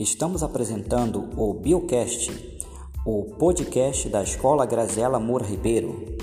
Estamos apresentando o Biocast, o podcast da Escola Graziela Moura Ribeiro.